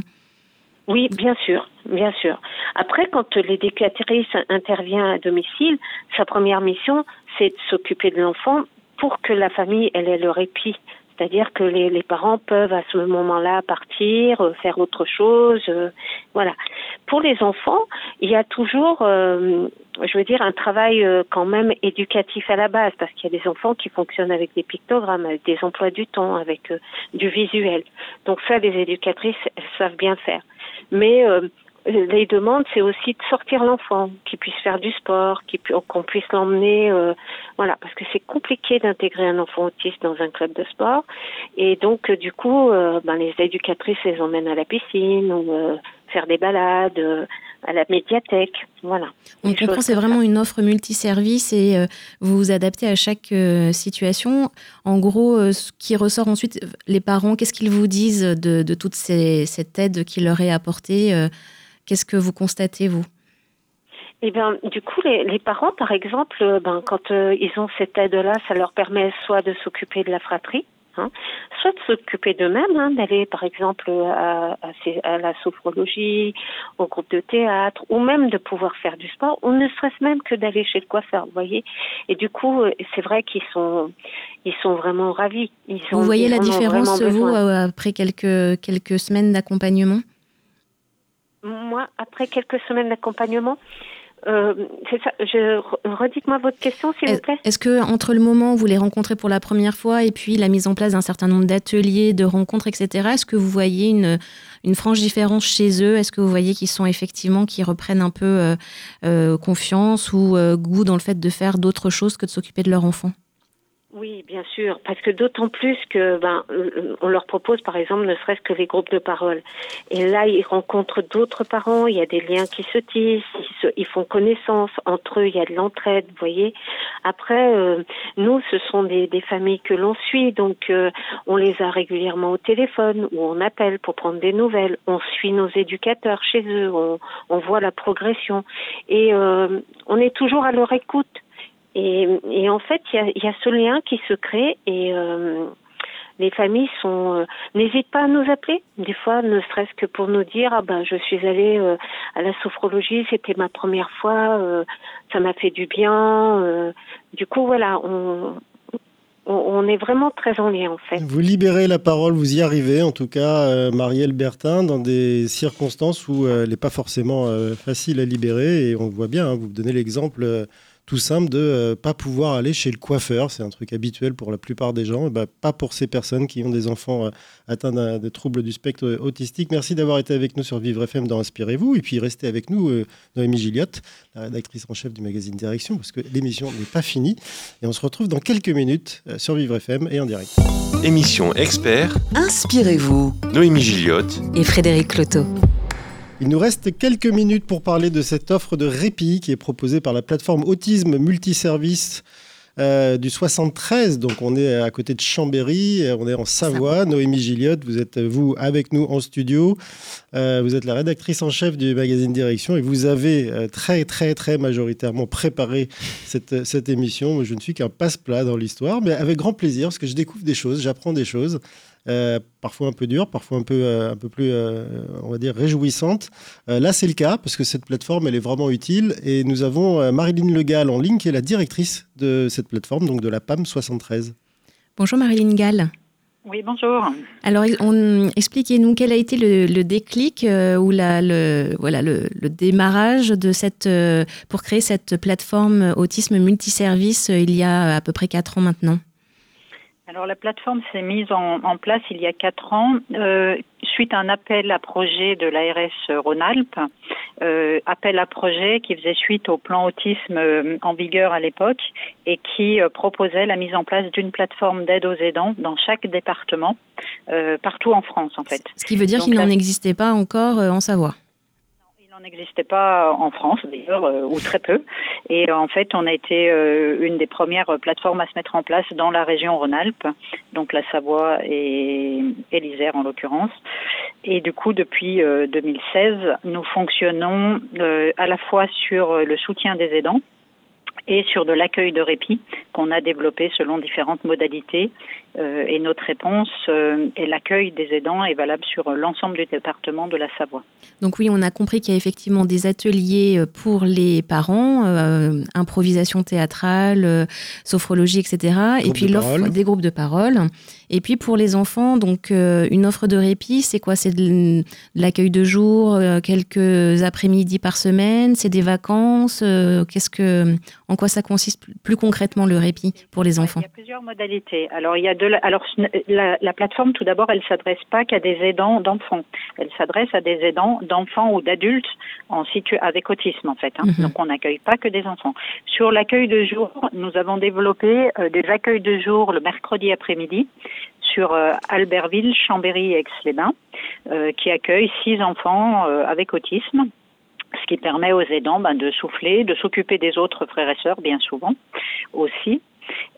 Oui, bien sûr, bien sûr. Après, quand l'éducatrice intervient à domicile, sa première mission, c'est de s'occuper de l'enfant pour que la famille elle ait le répit. C'est-à-dire que les, parents peuvent à ce moment-là partir, euh, faire autre chose, euh, voilà. Pour les enfants, il y a toujours, euh, je veux dire, un travail euh, quand même éducatif à la base, parce qu'il y a des enfants qui fonctionnent avec des pictogrammes, avec des emplois du temps, avec euh, du visuel. Donc ça, les éducatrices, elles savent bien faire. Mais euh, les demandes, c'est aussi de sortir l'enfant, qu'il puisse faire du sport, qu'on puisse l'emmener, voilà, parce que c'est compliqué d'intégrer un enfant autiste dans un club de sport. Et donc, du coup, ben, les éducatrices les emmènent à la piscine ou faire des balades à la médiathèque. Voilà. On comprend, c'est vraiment une offre multiservice et euh, vous vous adaptez à chaque euh, situation. En gros, euh, ce qui ressort ensuite, les parents, qu'est-ce qu'ils vous disent de, de toute cette aide qui leur est apportée Qu'est-ce que vous constatez, vous? Eh bien, du coup, les, les parents, par exemple, ben, quand ils ont cette aide-là, ça leur permet soit de s'occuper de la fratrie, Hein. soit de s'occuper d'eux-mêmes, hein, d'aller par exemple à, à, la sophrologie, au groupe de théâtre, ou même de pouvoir faire du sport, ou ne serait-ce même que d'aller chez le coiffeur, vous voyez. Et du coup, c'est vrai qu'ils sont, ils sont vraiment ravis. Ils vous voyez la différence, vous, euh, après quelques, quelques semaines d'accompagnement? Moi, après quelques semaines d'accompagnement, euh, c'est ça. Je redites-moi votre question, s'il vous plaît. Est-ce que entre le moment où vous les rencontrez pour la première fois et puis la mise en place d'un certain nombre d'ateliers, de rencontres, etc., est-ce que vous voyez une, une franche différence chez eux? Est-ce que vous voyez qu'ils sont effectivement, qui reprennent un peu euh, euh, confiance ou goût dans le fait de faire d'autres choses que de s'occuper de leur enfant? Oui, bien sûr, parce que d'autant plus que ben on leur propose par exemple ne serait-ce que les groupes de parole. Et là, ils rencontrent d'autres parents, il y a des liens qui se tissent, ils, font connaissance entre eux, il y a de l'entraide, vous voyez. Après, euh, nous, ce sont des, des familles que l'on suit, donc euh, on les a régulièrement au téléphone ou on appelle pour prendre des nouvelles. On suit nos éducateurs chez eux, on, on voit la progression et euh, on est toujours à leur écoute. Et, et en fait, il y a, y a, ce lien qui se crée et euh, les familles sont euh, n'hésitent pas à nous appeler des fois ne serait-ce que pour nous dire ah ben je suis allée euh, à la sophrologie c'était ma première fois euh, ça m'a fait du bien du coup voilà on, on est vraiment très en lien en fait. Vous libérez la parole, vous y arrivez en tout cas, Marielle Bertin, dans des circonstances où elle n'est pas forcément facile à libérer et on le voit bien, hein, vous donnez l'exemple tout simple de ne euh, pas pouvoir aller chez le coiffeur. C'est un truc habituel pour la plupart des gens, et bah, pas pour ces personnes qui ont des enfants euh, atteints de troubles du spectre euh, autistique. Merci d'avoir été avec nous sur Vivre FM dans Inspirez-vous. Et puis restez avec nous, Noémie Gilliotte, la rédactrice en chef du magazine Direction, parce que l'émission n'est pas finie. Et on se retrouve dans quelques minutes sur Vivre FM et en direct. Émission expert. Inspirez-vous. Noémie Gilliotte et Frédéric Cloteau. Il nous reste quelques minutes pour parler de cette offre de répit qui est proposée par la plateforme Autisme Multiservice euh, du 73. Donc on est à côté de Chambéry, on est en Savoie. Noémie Gilliotte, vous êtes vous avec nous en studio. Euh, vous êtes la rédactrice en chef du magazine Direction et vous avez euh, très très très majoritairement préparé cette, cette émission. Je ne suis qu'un passe-plat dans l'histoire, mais avec grand plaisir parce que je découvre des choses, j'apprends des choses. Euh, parfois un peu dur, parfois un peu, euh, un peu plus, euh, on va dire, réjouissante. là, c'est le cas, parce que cette plateforme, elle est vraiment utile. Et nous avons Marilyn Legal en ligne, qui est la directrice de cette plateforme, donc de la PAM 73. Bonjour Marilyn Gall. Oui, bonjour. Alors, expliquez-nous quel a été le, déclic ou la, le, voilà, le, démarrage de cette, pour créer cette plateforme autisme multiservice il y a à peu près quatre ans maintenant. Alors la plateforme s'est mise en, place il y a quatre ans euh, suite à un appel à projet de l'ARS Rhône-Alpes, euh, appel à projet qui faisait suite au plan autisme euh, en vigueur à l'époque et qui proposait la mise en place d'une plateforme d'aide aux aidants dans chaque département, partout en France en fait. Ce qui veut dire qu'il n'en existait pas encore en Savoie n'existait pas en France d'ailleurs, euh, ou très peu. Et en fait, on a été euh, une des premières plateformes à se mettre en place dans la région Rhône-Alpes, donc la Savoie et, l'Isère en l'occurrence. Et du coup, depuis 2016, euh, nous fonctionnons à la fois sur le soutien des aidants et sur de l'accueil de répit qu'on a développé selon différentes modalités. Euh, et notre réponse euh, et l'accueil des aidants est valable sur l'ensemble du département de la Savoie. Donc oui, on a compris qu'il y a effectivement des ateliers euh, pour les parents, improvisation théâtrale, sophrologie, etc. et puis l'offre des groupes de parole. Et puis pour les enfants, donc une offre de répit, c'est quoi? C'est de, l'accueil de jour, quelques après-midi par semaine, c'est des vacances? Qu'est-ce que en quoi ça consiste plus concrètement le répit pour les enfants Il y a plusieurs modalités. Alors, il y a de Alors, la, plateforme, tout d'abord, elle s'adresse pas qu'à des aidants d'enfants. Elle s'adresse à des aidants d'enfants ou d'adultes en situ... avec autisme, en fait. Hein. Mhm. Donc, on n'accueille pas que des enfants. Sur l'accueil de jour, nous avons développé euh, des accueils de jour le mercredi après-midi sur euh, Albertville, Chambéry et Aix-les-Bains, euh, qui accueillent six enfants avec autisme ce qui permet aux aidants ben, de souffler, de s'occuper des autres frères et sœurs, bien souvent aussi.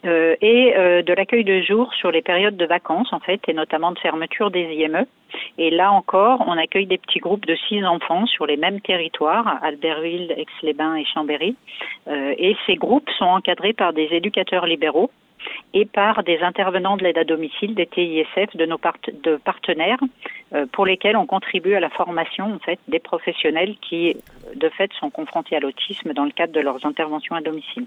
Euh, et euh, de l'accueil de jour sur les périodes de vacances, en fait, et notamment de fermeture des IME. Et là encore, on accueille des petits groupes de six enfants sur les mêmes territoires, Albertville, Aix-les-Bains et Chambéry. Euh, et ces groupes sont encadrés par des éducateurs libéraux et par des intervenants de l'aide à domicile, des TISF, de nos de partenaires, euh, pour lesquels on contribue à la formation en fait des professionnels qui, de fait, sont confrontés à l'autisme dans le cadre de leurs interventions à domicile.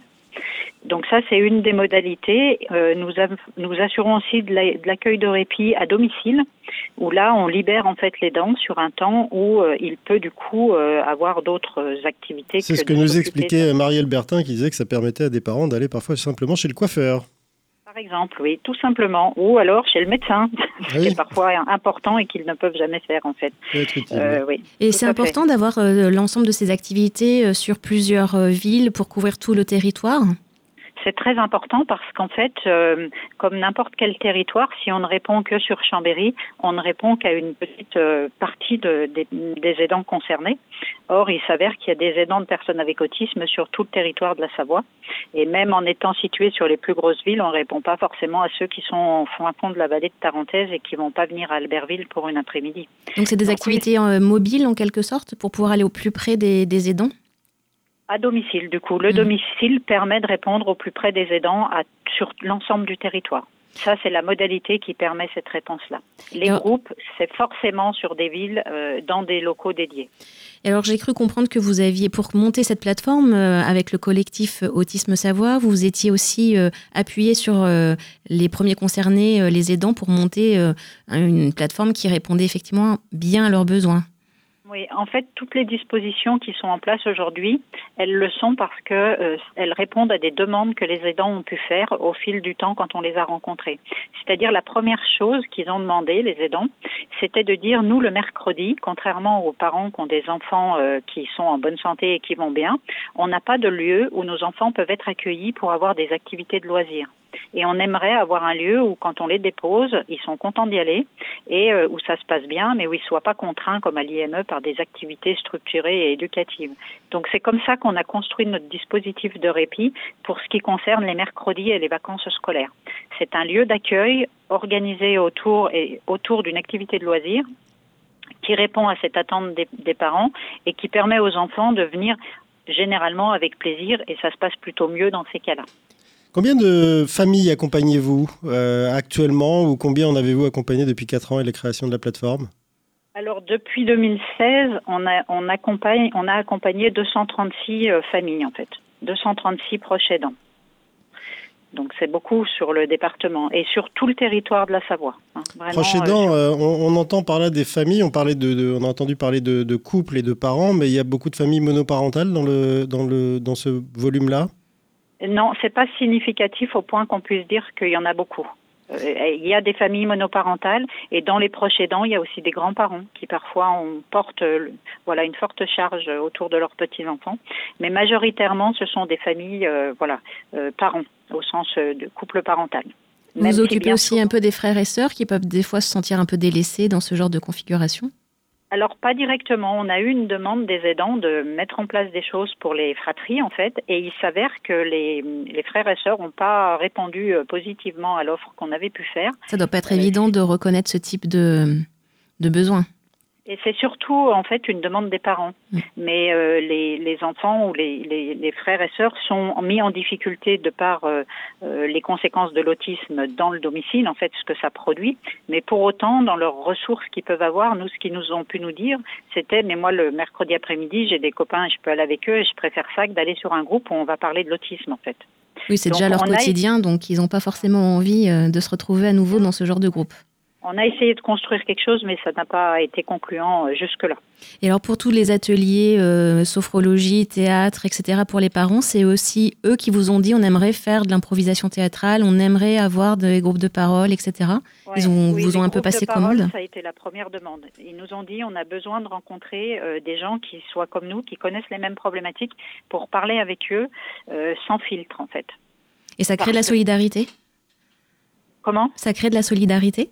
Donc ça, c'est une des modalités. Euh, nous, nous, assurons aussi de l'accueil de répit à domicile, où là, on libère en fait les dents sur un temps où euh, il peut du coup avoir d'autres activités. C'est ce que nous expliquait Marielle Bertin, qui disait que ça permettait à des parents d'aller parfois simplement chez le coiffeur exemple, oui, tout simplement. Ou alors chez le médecin, ce qui est parfois important et qu'ils ne peuvent jamais faire en fait. Euh, oui, et c'est important d'avoir euh, l'ensemble de ces activités euh, sur plusieurs villes pour couvrir tout le territoire? C'est très important parce qu'en fait, euh, comme n'importe quel territoire, si on ne répond que sur Chambéry, on ne répond qu'à une petite euh, partie de, des, aidants concernés. Or, il s'avère qu'il y a des aidants de personnes avec autisme sur tout le territoire de la Savoie. Et même en étant situé sur les plus grosses villes, on ne répond pas forcément à ceux qui sont au fond de la vallée de Tarentaise et qui vont pas venir à Albertville pour une après-midi. Donc, c'est des activités euh, mobiles en quelque sorte pour pouvoir aller au plus près des, des aidants? À domicile, du coup. Le mm. domicile permet de répondre au plus près des aidants sur l'ensemble du territoire. Ça, c'est la modalité qui permet cette réponse-là. Les groupes, c'est forcément sur des villes, euh, dans des locaux dédiés. Et alors, j'ai cru comprendre que vous aviez, pour monter cette plateforme euh, avec le collectif Autisme Savoie, vous étiez aussi euh, appuyé sur les premiers concernés, les aidants, pour monter une plateforme qui répondait effectivement bien à leurs besoins. Oui, en fait, toutes les dispositions qui sont en place aujourd'hui, elles le sont parce que euh, elles répondent à des demandes que les aidants ont pu faire au fil du temps quand on les a rencontrés. C'est-à-dire la première chose qu'ils ont demandé, les aidants, c'était de dire nous le mercredi, contrairement aux parents qui ont des enfants euh, qui sont en bonne santé et qui vont bien, on n'a pas de lieu où nos enfants peuvent être accueillis pour avoir des activités de loisirs. Et on aimerait avoir un lieu où, quand on les dépose, ils sont contents d'y aller et euh, où ça se passe bien, mais où ils ne soient pas contraints, comme à l'IME, par des activités structurées et éducatives. Donc c'est comme ça qu'on a construit notre dispositif de répit pour ce qui concerne les mercredis et les vacances scolaires. C'est un lieu d'accueil organisé autour, et, autour d'une activité de loisir qui répond à cette attente des, des parents et qui permet aux enfants de venir généralement avec plaisir et ça se passe plutôt mieux dans ces cas-là. Combien de familles accompagnez-vous euh, actuellement ou combien en avez-vous accompagné depuis 4 ans et la création de la plateforme? Alors depuis 2016, on a, on accompagne, on a accompagné 236 euh, familles en fait, 236 proches aidants. Donc c'est beaucoup sur le département et sur tout le territoire de la Savoie. Hein. proches aidants, euh, on, entend par là des familles, on, parlait de, on a entendu parler de, de, couples et de parents, mais il y a beaucoup de familles monoparentales dans, le, dans, le, dans ce volume-là? Non, c'est pas significatif au point qu'on puisse dire qu'il y en a beaucoup. Euh, il y a des familles monoparentales et dans les proches aidants, il y a aussi des grands-parents qui parfois portent voilà une forte charge autour de leurs petits-enfants. Mais majoritairement, ce sont des familles euh, voilà euh, parents au sens de couple parental. Vous vous occupez aussi un peu des frères et sœurs qui peuvent des fois se sentir un peu délaissés dans ce genre de configuration? Alors pas directement. On a eu une demande des aidants de mettre en place des choses pour les fratries en fait, et il s'avère que les, les, frères et sœurs n'ont pas répondu euh, positivement à l'offre qu'on avait pu faire. Ça doit pas être évident de reconnaître ce type de, de besoin. Et c'est surtout en fait une demande des parents. Mm. Mais euh, les, les, enfants ou les, les, les, frères et sœurs sont mis en difficulté de par euh, euh, les conséquences de l'autisme dans le domicile, en fait, ce que ça produit. Mais pour autant, dans leurs ressources qu'ils peuvent avoir, nous, ce qu'ils nous ont pu nous dire, c'était mais moi le mercredi après-midi, j'ai des copains, je peux aller avec eux, et je préfère ça que d'aller sur un groupe où on va parler de l'autisme, en fait. Oui, c'est déjà leur quotidien, donc ils n'ont pas forcément envie de se retrouver à nouveau dans ce genre de groupe. On a essayé de construire quelque chose, mais ça n'a pas été concluant euh, jusque-là. Et alors pour tous les ateliers, euh, sophrologie, théâtre, etc., pour les parents, c'est aussi eux qui vous ont dit on aimerait faire de l'improvisation théâtrale, on aimerait avoir des groupes de parole, etc. Ils vous ont un peu passé commande Ça a été la première demande. Ils nous ont dit on a besoin de rencontrer euh, des gens qui soient comme nous, qui connaissent les mêmes problématiques, pour parler avec eux sans filtre en fait. Et ça crée de la solidarité? Comment? Ça crée de la solidarité?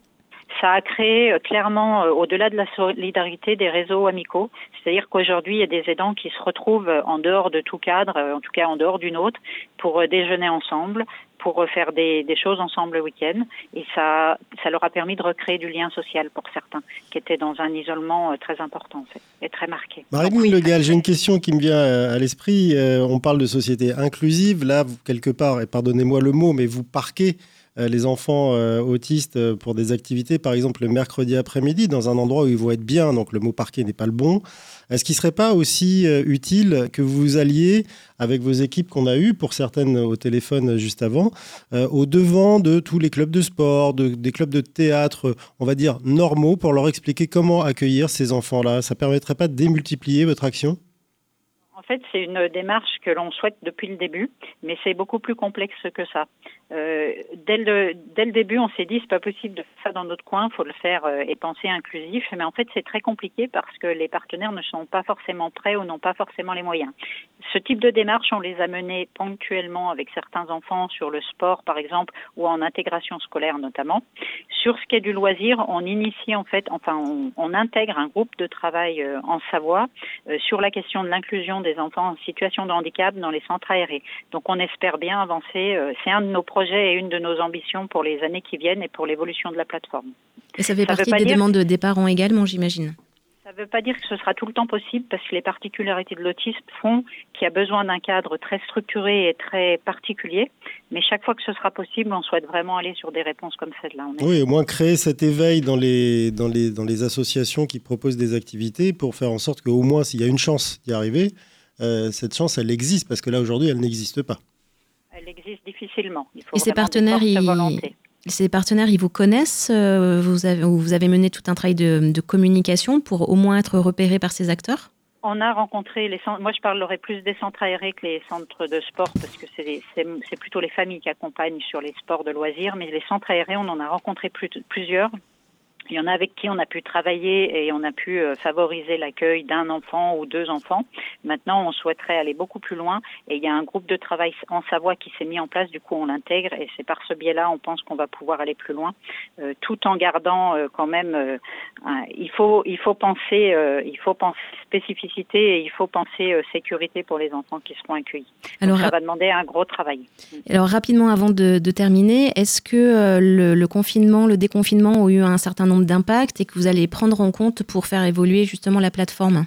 Ça a créé euh, clairement, euh, au-delà de la solidarité, des réseaux amicaux. C'est-à-dire qu'aujourd'hui, il y a des aidants qui se retrouvent euh, en dehors de tout cadre, en tout cas en dehors d'une autre, pour déjeuner ensemble, pour faire des, choses ensemble le week-end. Et ça, ça leur a permis de recréer du lien social pour certains, qui étaient dans un isolement très important en fait, et très marqué. Marie-Louise Legal, j'ai une question qui me vient à l'esprit. On parle de société inclusive. Là, quelque part, et pardonnez-moi le mot, mais vous parquez les enfants euh, autistes euh, pour des activités, par exemple le mercredi après-midi, dans un endroit où ils vont être bien, donc le mot parquet n'est pas le bon. Est-ce qu'il ne serait pas aussi utile que vous alliez avec vos équipes qu'on a eues, pour certaines au téléphone juste avant, au devant de tous les clubs de sport, des clubs de théâtre, on va dire normaux, pour leur expliquer comment accueillir ces enfants-là? Ça ne permettrait pas de démultiplier votre action? Fait, c'est une démarche que l'on souhaite depuis le début, mais c'est beaucoup plus complexe que ça. Euh, dès, le, début, on s'est dit c'est pas possible de faire ça dans notre coin, faut le faire euh, et penser inclusif. Mais en fait, c'est très compliqué parce que les partenaires ne sont pas forcément prêts ou n'ont pas forcément les moyens. Ce type de démarche, on les a menés ponctuellement avec certains enfants sur le sport, par exemple, ou en intégration scolaire notamment. Sur ce qui est du loisir, on initie en fait, enfin, on, intègre un groupe de travail euh, en Savoie sur la question de l'inclusion des enfants en situation de handicap dans les centres aérés. Donc, on espère bien avancer. c'est un de nos projet et une de nos ambitions pour les années qui viennent et pour l'évolution de la plateforme. Et ça fait partie des demandes des parents également, j'imagine ça ne veut pas dire que ce sera tout le temps possible parce que les particularités de l'autisme font qu'il y a besoin d'un cadre très structuré et très particulier. Mais chaque fois que ce sera possible, on souhaite vraiment aller sur des réponses comme celle-là. Oui, au moins créer cet éveil dans les, dans, les, dans les associations qui proposent des activités pour faire en sorte qu'au moins, s'il y a une chance d'y arriver, euh, cette chance, elle existe parce que là, aujourd'hui, elle n'existe pas elle existe difficilement. Et ces partenaires, ils, ces partenaires, ils vous connaissent euh, vous avez, vous avez mené tout un travail de, communication pour au moins être repéré par ces acteurs? On a rencontré les centres. Moi, je parlerai plus des centres aérés que les centres de sport parce que c'est plutôt les familles qui accompagnent sur les sports de loisirs. Mais les centres aérés, on en a rencontré plusieurs. Il y en a avec qui on a pu travailler et on a pu euh, favoriser l'accueil d'un enfant ou deux enfants. Maintenant, on souhaiterait aller beaucoup plus loin et il y a un groupe de travail en Savoie qui s'est mis en place. Du coup, on l'intègre et c'est par ce biais-là, on pense qu'on va pouvoir aller plus loin, euh, tout en gardant euh, quand même. il faut il faut penser il faut penser spécificité et il faut penser sécurité pour les enfants qui seront accueillis. Alors, ça va demander un gros travail. Alors rapidement, avant de, terminer, est-ce que le, le confinement, le déconfinement ont eu un certain nombre d'impact et que vous allez prendre en compte pour faire évoluer justement la plateforme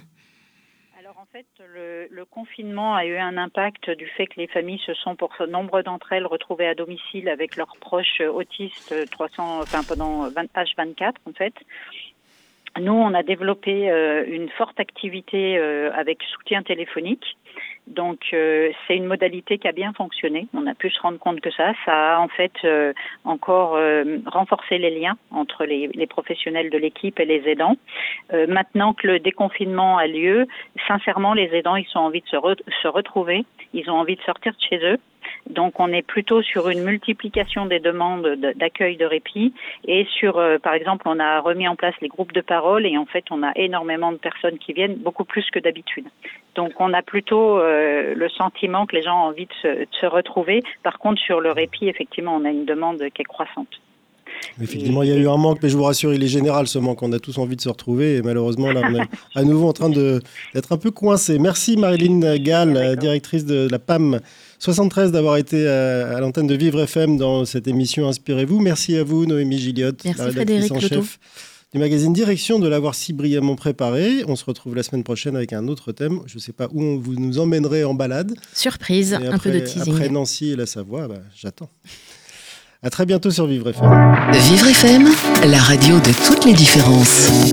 Alors en fait, le, confinement a eu un impact du fait que les familles se sont, pour nombre d'entre elles, retrouvées à domicile avec leurs proches autistes 300, enfin, pendant H24 en fait. Nous, on a développé euh, une forte activité euh, avec soutien téléphonique donc euh, c'est une modalité qui a bien fonctionné. On a pu se rendre compte que ça, ça a en fait euh, encore euh, renforcé les liens entre les, les professionnels de l'équipe et les aidants. maintenant que le déconfinement a lieu, sincèrement, les aidants ils ont envie de se, se retrouver, ils ont envie de sortir de chez eux. Donc on est plutôt sur une multiplication des demandes d'accueil de répit et sur, euh, par exemple, on a remis en place les groupes de parole et en fait on a énormément de personnes qui viennent, beaucoup plus que d'habitude. Donc on a plutôt euh, le sentiment que les gens ont envie de se, de se retrouver. Par contre, sur le répit, effectivement, on a une demande qui est croissante. Effectivement, il y a eu un manque, mais je vous rassure, il est général ce manque. On a tous envie de se retrouver et malheureusement, là, on est à nouveau en train d'être un peu coincé. Merci Marilyn Gall, directrice de la PAM 73, d'avoir été à, l'antenne de Vivre FM dans cette émission Inspirez-vous. Merci à vous, Noémie Gilliot, la rédactrice en chef du magazine Direction de l'avoir si brillamment préparé. On se retrouve la semaine prochaine avec un autre thème. Je ne sais pas où vous nous emmènerez en balade. Surprise, Et un peu de après- teasing. Après Nancy et la Savoie, bah, j'attends. À très bientôt sur Vivre FM. Vivre FM, la radio de toutes les différences.